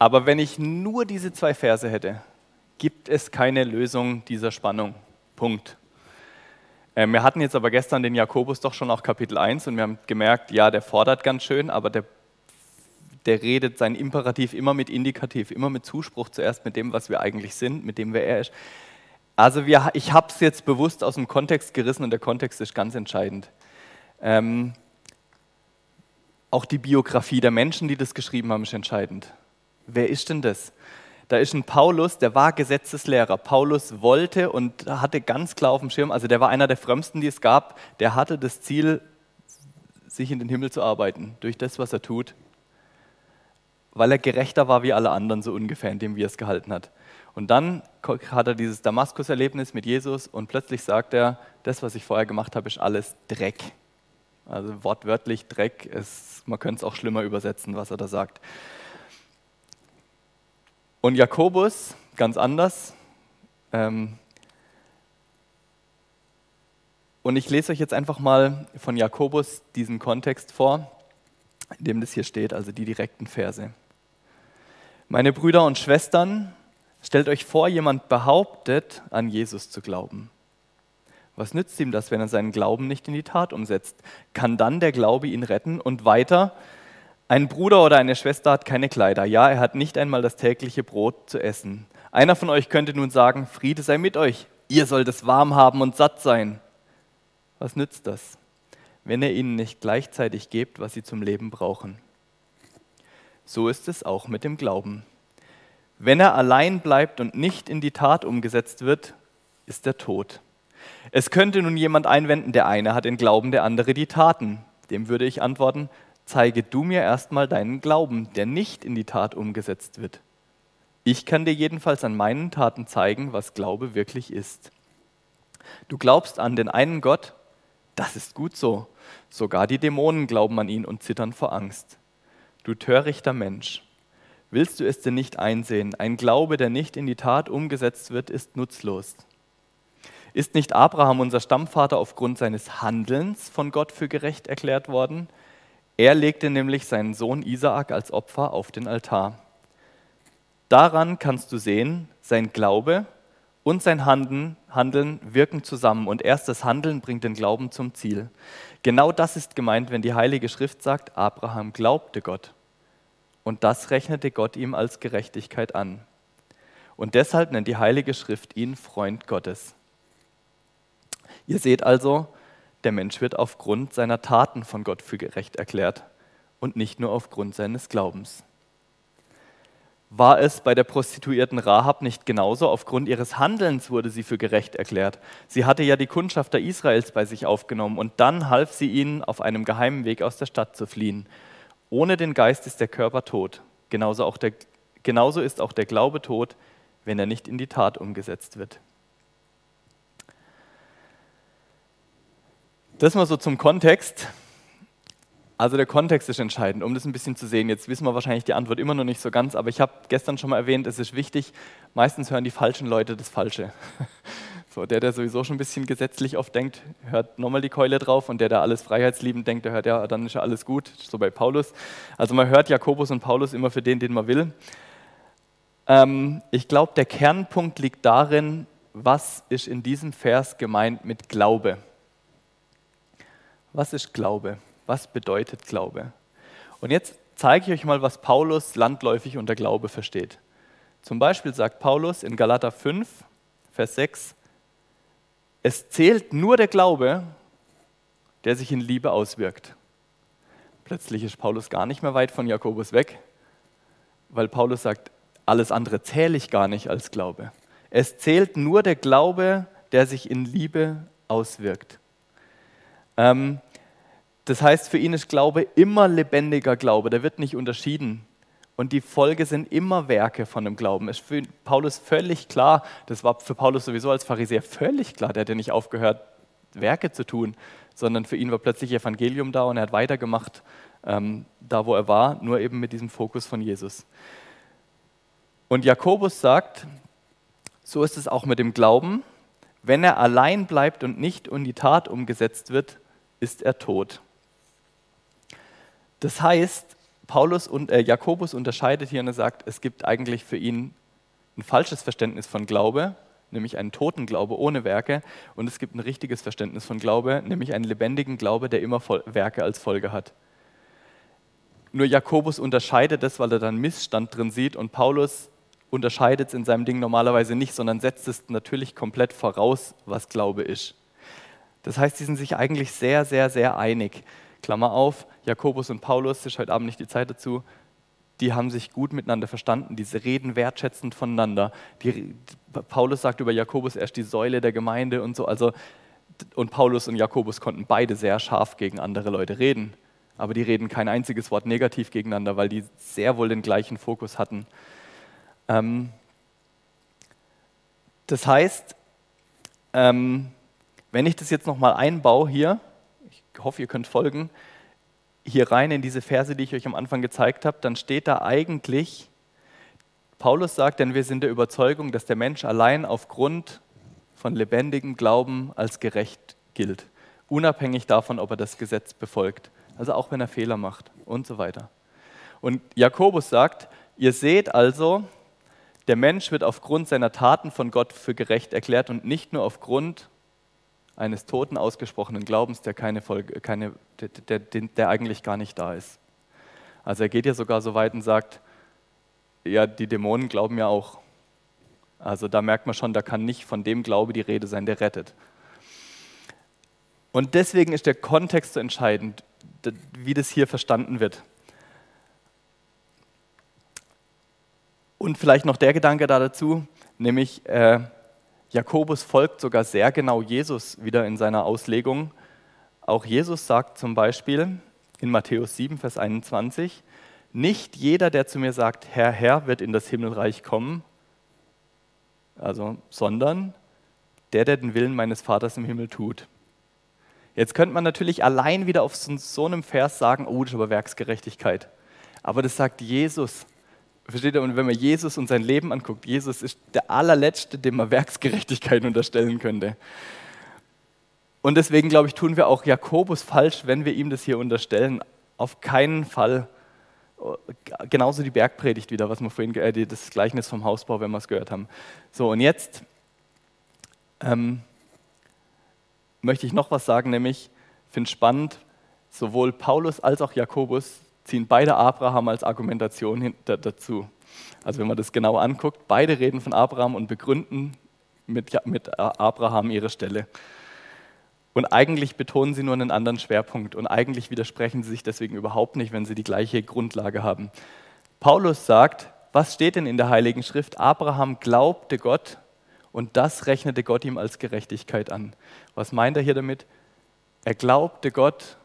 aber wenn ich nur diese zwei Verse hätte, gibt es keine Lösung dieser Spannung. Punkt. Ähm, wir hatten jetzt aber gestern den Jakobus doch schon auch Kapitel 1 und wir haben gemerkt, ja, der fordert ganz schön, aber der, der redet sein Imperativ immer mit Indikativ, immer mit Zuspruch zuerst mit dem, was wir eigentlich sind, mit dem, wer er ist. Also wir, ich habe es jetzt bewusst aus dem Kontext gerissen und der Kontext ist ganz entscheidend. Ähm, auch die Biografie der Menschen, die das geschrieben haben, ist entscheidend. Wer ist denn das? Da ist ein Paulus, der war Gesetzeslehrer. Paulus wollte und hatte ganz klar auf dem Schirm, also der war einer der frömmsten, die es gab, der hatte das Ziel, sich in den Himmel zu arbeiten, durch das, was er tut, weil er gerechter war wie alle anderen, so ungefähr, indem wie er es gehalten hat. Und dann hat er dieses Damaskus-Erlebnis mit Jesus und plötzlich sagt er, das, was ich vorher gemacht habe, ist alles Dreck. Also wortwörtlich Dreck, ist, man könnte es auch schlimmer übersetzen, was er da sagt. Und Jakobus, ganz anders. Ähm, und ich lese euch jetzt einfach mal von Jakobus diesen Kontext vor, in dem das hier steht, also die direkten Verse. Meine Brüder und Schwestern, stellt euch vor, jemand behauptet, an Jesus zu glauben. Was nützt ihm das, wenn er seinen Glauben nicht in die Tat umsetzt? Kann dann der Glaube ihn retten? Und weiter, ein Bruder oder eine Schwester hat keine Kleider. Ja, er hat nicht einmal das tägliche Brot zu essen. Einer von euch könnte nun sagen, Friede sei mit euch. Ihr sollt es warm haben und satt sein. Was nützt das, wenn ihr ihnen nicht gleichzeitig gebt, was sie zum Leben brauchen? So ist es auch mit dem Glauben. Wenn er allein bleibt und nicht in die Tat umgesetzt wird, ist er tot. Es könnte nun jemand einwenden, der eine hat den Glauben, der andere die Taten. Dem würde ich antworten, zeige du mir erstmal deinen Glauben, der nicht in die Tat umgesetzt wird. Ich kann dir jedenfalls an meinen Taten zeigen, was Glaube wirklich ist. Du glaubst an den einen Gott, das ist gut so. Sogar die Dämonen glauben an ihn und zittern vor Angst. Du törichter Mensch, willst du es denn nicht einsehen? Ein Glaube, der nicht in die Tat umgesetzt wird, ist nutzlos. Ist nicht Abraham, unser Stammvater, aufgrund seines Handelns von Gott für gerecht erklärt worden? Er legte nämlich seinen Sohn Isaak als Opfer auf den Altar. Daran kannst du sehen, sein Glaube und sein Handeln, wirken zusammen und erst das Handeln bringt den Glauben zum Ziel. Genau das ist gemeint, wenn die Heilige Schrift sagt, Abraham glaubte Gott und das rechnete Gott ihm als Gerechtigkeit an. Und deshalb nennt die Heilige Schrift ihn Freund Gottes. Ihr seht also, der Mensch wird aufgrund seiner Taten von Gott für gerecht erklärt und nicht nur aufgrund seines Glaubens. War es bei der Prostituierten Rahab nicht genauso? Aufgrund ihres Handelns wurde sie für gerecht erklärt. Sie hatte ja die Kundschafter Israels bei sich aufgenommen und dann half sie ihnen, auf einem geheimen Weg aus der Stadt zu fliehen. Ohne den Geist ist der Körper tot. Genauso, der, genauso ist auch der Glaube tot, wenn er nicht in die Tat umgesetzt wird. Das mal so zum Kontext. Also der Kontext ist entscheidend, um das ein bisschen zu sehen. Jetzt wissen wir wahrscheinlich die Antwort immer noch nicht so ganz, aber ich habe gestern schon mal erwähnt, es ist wichtig, meistens hören die falschen Leute das Falsche. So, der, der sowieso schon ein bisschen gesetzlich oft denkt, hört nochmal die Keule drauf und der, der alles freiheitsliebend denkt, der hört ja, dann ist ja alles gut, so bei Paulus. Also man hört Jakobus und Paulus immer für den, den man will. Ähm, ich glaube, der Kernpunkt liegt darin, was ist in diesem Vers gemeint mit Glaube. Was ist Glaube? Was bedeutet Glaube? Und jetzt zeige ich euch mal, was Paulus landläufig unter Glaube versteht. Zum Beispiel sagt Paulus in Galater 5, Vers 6, es zählt nur der Glaube, der sich in Liebe auswirkt. Plötzlich ist Paulus gar nicht mehr weit von Jakobus weg, weil Paulus sagt, alles andere zähle ich gar nicht als Glaube. Es zählt nur der Glaube, der sich in Liebe auswirkt. Ähm, das heißt, für ihn ist Glaube immer lebendiger Glaube, der wird nicht unterschieden. Und die Folge sind immer Werke von dem Glauben. Ist für Paulus völlig klar, das war für Paulus sowieso als Pharisäer völlig klar, der hat ja nicht aufgehört, Werke zu tun, sondern für ihn war plötzlich Evangelium da und er hat weitergemacht, ähm, da wo er war, nur eben mit diesem Fokus von Jesus. Und Jakobus sagt, so ist es auch mit dem Glauben, wenn er allein bleibt und nicht in die Tat umgesetzt wird, ist er tot. Das heißt, Paulus und äh, Jakobus unterscheidet hier und er sagt, es gibt eigentlich für ihn ein falsches Verständnis von Glaube, nämlich einen toten Glaube ohne Werke, und es gibt ein richtiges Verständnis von Glaube, nämlich einen lebendigen Glaube, der immer Werke als Folge hat. Nur Jakobus unterscheidet das, weil er dann Missstand drin sieht und Paulus unterscheidet es in seinem Ding normalerweise nicht, sondern setzt es natürlich komplett voraus, was Glaube ist. Das heißt, sie sind sich eigentlich sehr, sehr, sehr einig. Klammer auf, Jakobus und Paulus, ist heute Abend nicht die Zeit dazu, die haben sich gut miteinander verstanden, diese reden wertschätzend voneinander. Die, Paulus sagt über Jakobus, er ist die Säule der Gemeinde und so. Also, und Paulus und Jakobus konnten beide sehr scharf gegen andere Leute reden. Aber die reden kein einziges Wort negativ gegeneinander, weil die sehr wohl den gleichen Fokus hatten. Ähm, das heißt, ähm, wenn ich das jetzt nochmal einbaue hier, ich hoffe, ihr könnt folgen, hier rein in diese Verse, die ich euch am Anfang gezeigt habe, dann steht da eigentlich, Paulus sagt, denn wir sind der Überzeugung, dass der Mensch allein aufgrund von lebendigem Glauben als gerecht gilt, unabhängig davon, ob er das Gesetz befolgt, also auch wenn er Fehler macht und so weiter. Und Jakobus sagt, ihr seht also, der Mensch wird aufgrund seiner Taten von Gott für gerecht erklärt und nicht nur aufgrund eines toten ausgesprochenen Glaubens, der, keine Folge, keine, der, der, der eigentlich gar nicht da ist. Also er geht ja sogar so weit und sagt, ja, die Dämonen glauben ja auch. Also da merkt man schon, da kann nicht von dem Glaube die Rede sein, der rettet. Und deswegen ist der Kontext so entscheidend, wie das hier verstanden wird. Und vielleicht noch der Gedanke da dazu, nämlich äh, Jakobus folgt sogar sehr genau Jesus wieder in seiner Auslegung. Auch Jesus sagt zum Beispiel in Matthäus 7, Vers 21, nicht jeder, der zu mir sagt, Herr, Herr, wird in das Himmelreich kommen, also, sondern der, der den Willen meines Vaters im Himmel tut. Jetzt könnte man natürlich allein wieder auf so, einem Vers sagen, oh, das ist aber Werksgerechtigkeit. Aber das sagt Jesus. Versteht ihr? Und wenn man Jesus und sein Leben anguckt, Jesus ist der allerletzte, dem man Werksgerechtigkeit unterstellen könnte. Und deswegen, glaube ich, tun wir auch Jakobus falsch, wenn wir ihm das hier unterstellen. Auf keinen Fall. Genauso die Bergpredigt wieder, was wir vorhin, äh, das Gleichnis vom Hausbau, wenn wir es gehört haben. So, und jetzt ähm, möchte ich noch was sagen, nämlich, finde spannend, sowohl Paulus als auch Jakobus ziehen beide Abraham als Argumentation dazu. Also wenn man das genau anguckt, beide reden von Abraham und begründen mit, mit Abraham ihre Stelle. Und eigentlich betonen sie nur einen anderen Schwerpunkt und eigentlich widersprechen sie sich deswegen überhaupt nicht, wenn sie die gleiche Grundlage haben. Paulus sagt, was steht denn in der Heiligen Schrift? Abraham glaubte Gott und das rechnete Gott ihm als Gerechtigkeit an. Was meint er hier damit? Er glaubte Gott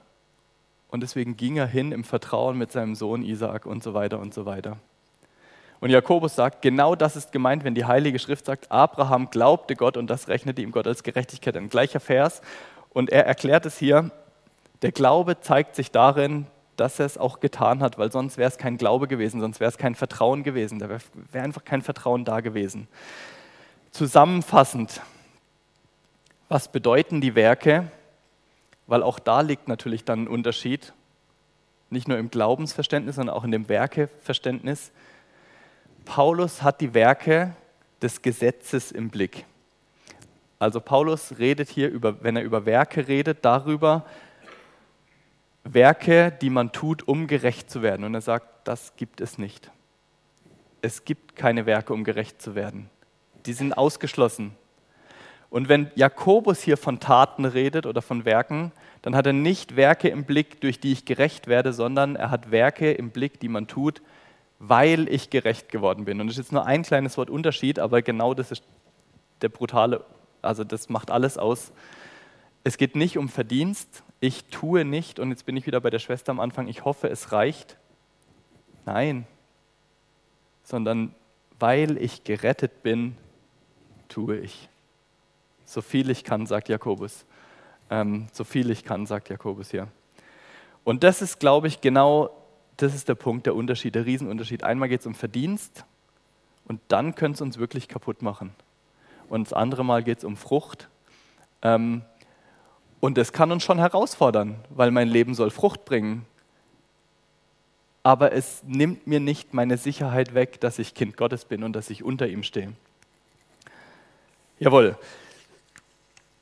und deswegen ging er hin im Vertrauen mit seinem Sohn Isaak und so weiter und so weiter. Und Jakobus sagt, genau das ist gemeint, wenn die Heilige Schrift sagt, Abraham glaubte Gott und das rechnete ihm Gott als Gerechtigkeit. Ein gleicher Vers. Und er erklärt es hier, der Glaube zeigt sich darin, dass er es auch getan hat, weil sonst wäre es kein Glaube gewesen, sonst wäre es kein Vertrauen gewesen, da wäre wär einfach kein Vertrauen da gewesen. Zusammenfassend, was bedeuten die Werke? Weil auch da liegt natürlich dann ein Unterschied, nicht nur im Glaubensverständnis, sondern auch in dem Werkeverständnis. Paulus hat die Werke des Gesetzes im Blick. Also Paulus redet hier, über, wenn er über Werke redet, darüber, Werke, die man tut, um gerecht zu werden. Und er sagt, das gibt es nicht. Es gibt keine Werke, um gerecht zu werden. Die sind ausgeschlossen. Und wenn Jakobus hier von Taten redet oder von Werken, dann hat er nicht Werke im Blick, durch die ich gerecht werde, sondern er hat Werke im Blick, die man tut, weil ich gerecht geworden bin. Und das ist jetzt nur ein kleines Wort Unterschied, aber genau das ist der brutale, also das macht alles aus. Es geht nicht um Verdienst, ich tue nicht, und jetzt bin ich wieder bei der Schwester am Anfang, ich hoffe, es reicht. Nein, sondern weil ich gerettet bin, tue ich. So viel ich kann, sagt Jakobus. Ähm, so viel ich kann, sagt Jakobus hier. Und das ist, glaube ich, genau, das ist der Punkt, der Unterschied, der Riesenunterschied. Einmal geht es um Verdienst und dann könnte es uns wirklich kaputt machen. Und das andere Mal geht es um Frucht. Ähm, und das kann uns schon herausfordern, weil mein Leben soll Frucht bringen. Aber es nimmt mir nicht meine Sicherheit weg, dass ich Kind Gottes bin und dass ich unter ihm stehe. Jawohl.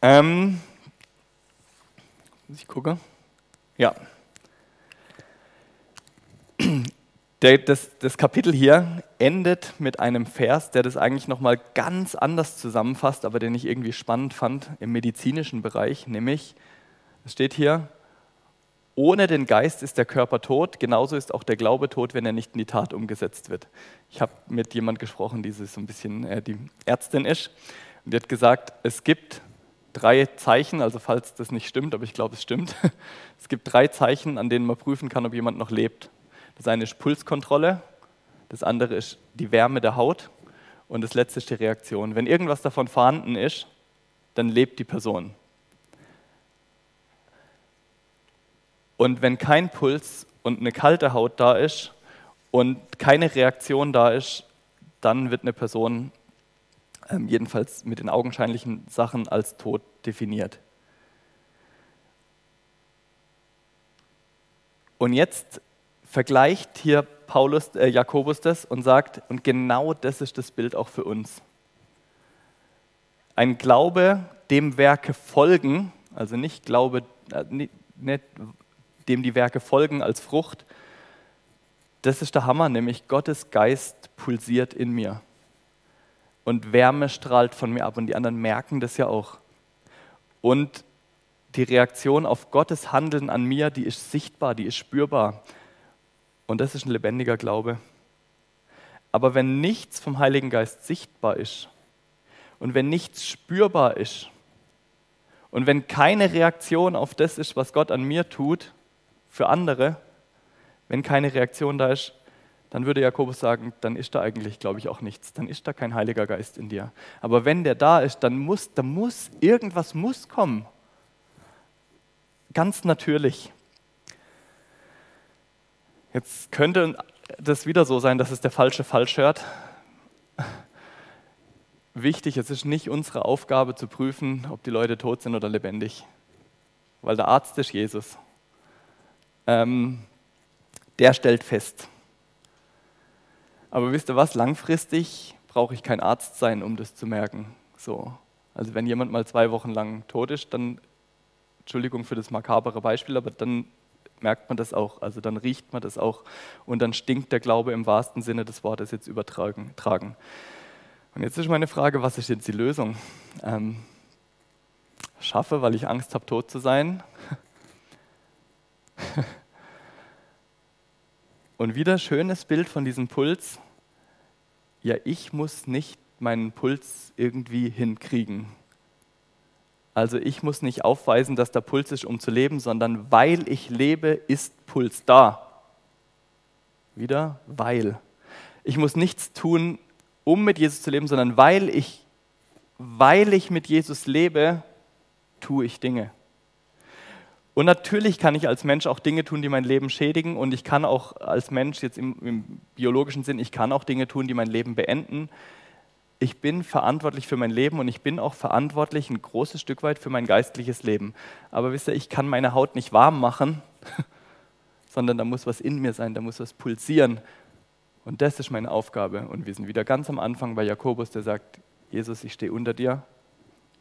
Ähm, ich gucke. Ja. Der, das, das Kapitel hier endet mit einem Vers, der das eigentlich nochmal ganz anders zusammenfasst, aber den ich irgendwie spannend fand im medizinischen Bereich, nämlich, es steht hier, ohne den Geist ist der Körper tot, genauso ist auch der Glaube tot, wenn er nicht in die Tat umgesetzt wird. Ich habe mit jemand gesprochen, die so ein bisschen äh, die Ärztin ist, und die hat gesagt, es gibt drei Zeichen, also falls das nicht stimmt, aber ich glaube, es stimmt. Es gibt drei Zeichen, an denen man prüfen kann, ob jemand noch lebt. Das eine ist Pulskontrolle, das andere ist die Wärme der Haut und das letzte ist die Reaktion. Wenn irgendwas davon vorhanden ist, dann lebt die Person. Und wenn kein Puls und eine kalte Haut da ist und keine Reaktion da ist, dann wird eine Person ähm, jedenfalls mit den augenscheinlichen Sachen als tot definiert. Und jetzt vergleicht hier Paulus, äh, Jakobus das und sagt, und genau das ist das Bild auch für uns. Ein Glaube, dem Werke folgen, also nicht Glaube, äh, nicht, dem die Werke folgen als Frucht, das ist der Hammer, nämlich Gottes Geist pulsiert in mir. Und Wärme strahlt von mir ab und die anderen merken das ja auch. Und die Reaktion auf Gottes Handeln an mir, die ist sichtbar, die ist spürbar. Und das ist ein lebendiger Glaube. Aber wenn nichts vom Heiligen Geist sichtbar ist und wenn nichts spürbar ist und wenn keine Reaktion auf das ist, was Gott an mir tut, für andere, wenn keine Reaktion da ist, dann würde Jakobus sagen, dann ist da eigentlich, glaube ich, auch nichts. Dann ist da kein Heiliger Geist in dir. Aber wenn der da ist, dann muss, da muss irgendwas muss kommen. Ganz natürlich. Jetzt könnte das wieder so sein, dass es der falsche falsch hört. Wichtig, es ist nicht unsere Aufgabe zu prüfen, ob die Leute tot sind oder lebendig. Weil der Arzt ist Jesus. Ähm, der stellt fest. Aber wisst ihr was? Langfristig brauche ich kein Arzt sein, um das zu merken. So. Also wenn jemand mal zwei Wochen lang tot ist, dann, Entschuldigung für das makabere Beispiel, aber dann merkt man das auch, also dann riecht man das auch und dann stinkt der Glaube im wahrsten Sinne des Wortes jetzt übertragen. Und jetzt ist meine Frage, was ist jetzt die Lösung? Ähm, schaffe, weil ich Angst habe, tot zu sein? und wieder schönes Bild von diesem Puls. Ja, ich muss nicht meinen Puls irgendwie hinkriegen. Also ich muss nicht aufweisen, dass der Puls ist, um zu leben, sondern weil ich lebe, ist Puls da. Wieder weil. Ich muss nichts tun, um mit Jesus zu leben, sondern weil ich, weil ich mit Jesus lebe, tue ich Dinge. Und natürlich kann ich als Mensch auch Dinge tun, die mein Leben schädigen. Und ich kann auch als Mensch, jetzt im, im biologischen Sinn, ich kann auch Dinge tun, die mein Leben beenden ich bin verantwortlich für mein Leben und ich bin auch verantwortlich ein großes Stück weit für mein geistliches Leben. Aber wisst ihr, ich kann meine Haut nicht warm machen, sondern da muss was in mir sein, da muss was pulsieren. Und das ist meine Aufgabe. Und wir sind wieder ganz am Anfang bei Jakobus, der sagt, Jesus, ich stehe unter dir.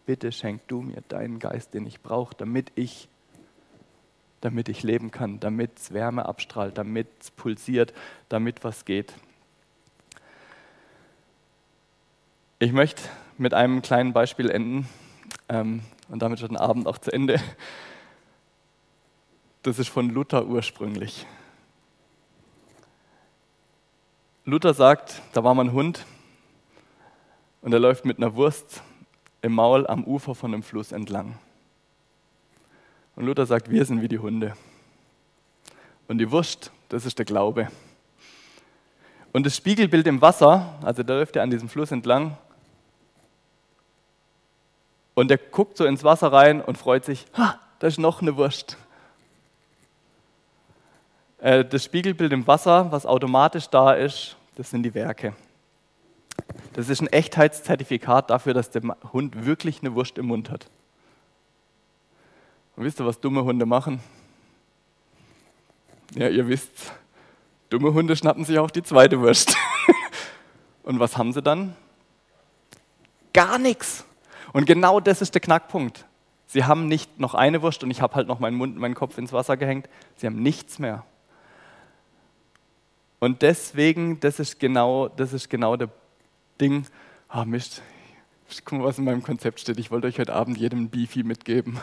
Bitte schenk du mir deinen Geist, den ich brauche, damit ich damit ich leben kann, damit es Wärme abstrahlt, damit es pulsiert, damit was geht. Ich möchte mit einem kleinen Beispiel enden ähm, und damit schon den Abend auch zu Ende. Das ist von Luther ursprünglich. Luther sagt, da war mal ein Hund und er läuft mit einer Wurst im Maul am Ufer von einem Fluss entlang. Und Luther sagt, wir sind wie die Hunde. Und die Wurst, das ist der Glaube. Und das Spiegelbild im Wasser, also da läuft er an diesem Fluss entlang, und er guckt so ins Wasser rein und freut sich, ha, da ist noch eine Wurst. Äh, das Spiegelbild im Wasser, was automatisch da ist, das sind die Werke. Das ist ein Echtheitszertifikat dafür, dass der Hund wirklich eine Wurst im Mund hat. Und wisst ihr, was dumme Hunde machen? Ja, ihr wisst, dumme Hunde schnappen sich auch die zweite Wurst. Und was haben sie dann? Gar nichts. Und genau das ist der Knackpunkt. Sie haben nicht noch eine Wurst und ich habe halt noch meinen Mund, meinen Kopf ins Wasser gehängt. Sie haben nichts mehr. Und deswegen, das ist genau, das ist genau der Ding. Ah, Mist. Guck mal, was in meinem Konzept steht. Ich wollte euch heute Abend jedem Beefy mitgeben.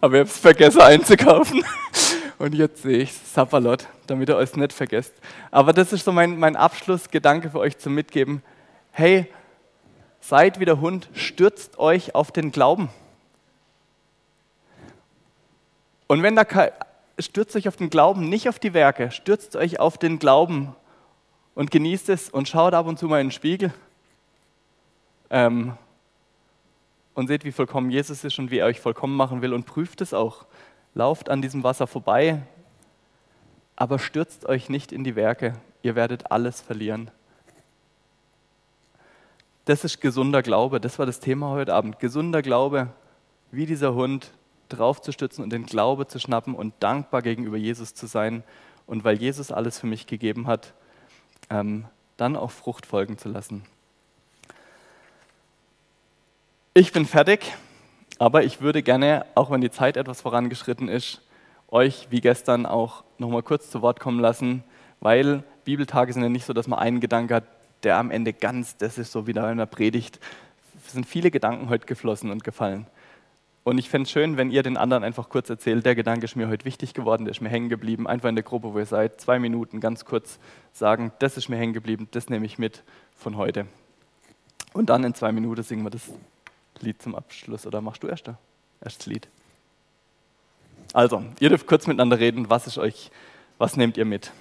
Aber ich habe es vergessen einzukaufen. Und jetzt sehe ich Sapperlot, damit ihr euch nicht vergesst. Aber das ist so mein, mein Abschlussgedanke für euch zum Mitgeben. Hey, seid wie der Hund, stürzt euch auf den Glauben. Und wenn da stürzt euch auf den Glauben, nicht auf die Werke, stürzt euch auf den Glauben und genießt es und schaut ab und zu mal in den Spiegel ähm, und seht, wie vollkommen Jesus ist und wie er euch vollkommen machen will und prüft es auch. Lauft an diesem Wasser vorbei, aber stürzt euch nicht in die Werke, ihr werdet alles verlieren. Das ist gesunder Glaube, das war das Thema heute Abend. Gesunder Glaube, wie dieser Hund, draufzustützen und den Glaube zu schnappen und dankbar gegenüber Jesus zu sein und weil Jesus alles für mich gegeben hat, ähm, dann auch Frucht folgen zu lassen. Ich bin fertig, aber ich würde gerne, auch wenn die Zeit etwas vorangeschritten ist, euch wie gestern auch nochmal kurz zu Wort kommen lassen, weil Bibeltage sind ja nicht so, dass man einen Gedanke hat, der am Ende ganz, das ist so wie in einer Predigt. Es sind viele Gedanken heute geflossen und gefallen. Und ich fände es schön, wenn ihr den anderen einfach kurz erzählt, der Gedanke ist mir heute wichtig geworden, der ist mir hängen geblieben. Einfach in der Gruppe, wo ihr seid, zwei Minuten ganz kurz sagen, das ist mir hängen geblieben, das nehme ich mit von heute. Und dann in zwei Minuten singen wir das Lied zum Abschluss. Oder machst du erst da? Erstes Lied. Also, ihr dürft kurz miteinander reden. Was ist euch, was nehmt ihr mit?